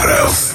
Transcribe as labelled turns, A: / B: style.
A: Barros.